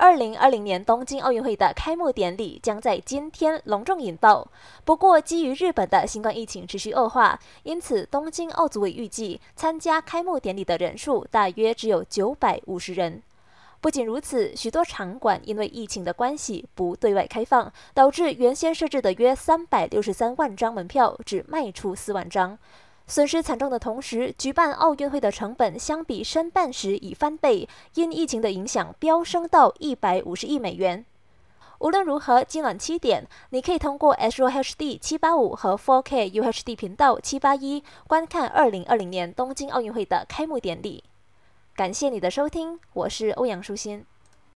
二零二零年东京奥运会的开幕典礼将在今天隆重引爆。不过，基于日本的新冠疫情持续恶化，因此东京奥组委预计参加开幕典礼的人数大约只有九百五十人。不仅如此，许多场馆因为疫情的关系不对外开放，导致原先设置的约三百六十三万张门票只卖出四万张。损失惨重的同时，举办奥运会的成本相比申办时已翻倍，因疫情的影响飙升到一百五十亿美元。无论如何，今晚七点，你可以通过 S R H D 七八五和 4K U H D 频道七八一观看二零二零年东京奥运会的开幕典礼。感谢你的收听，我是欧阳舒心。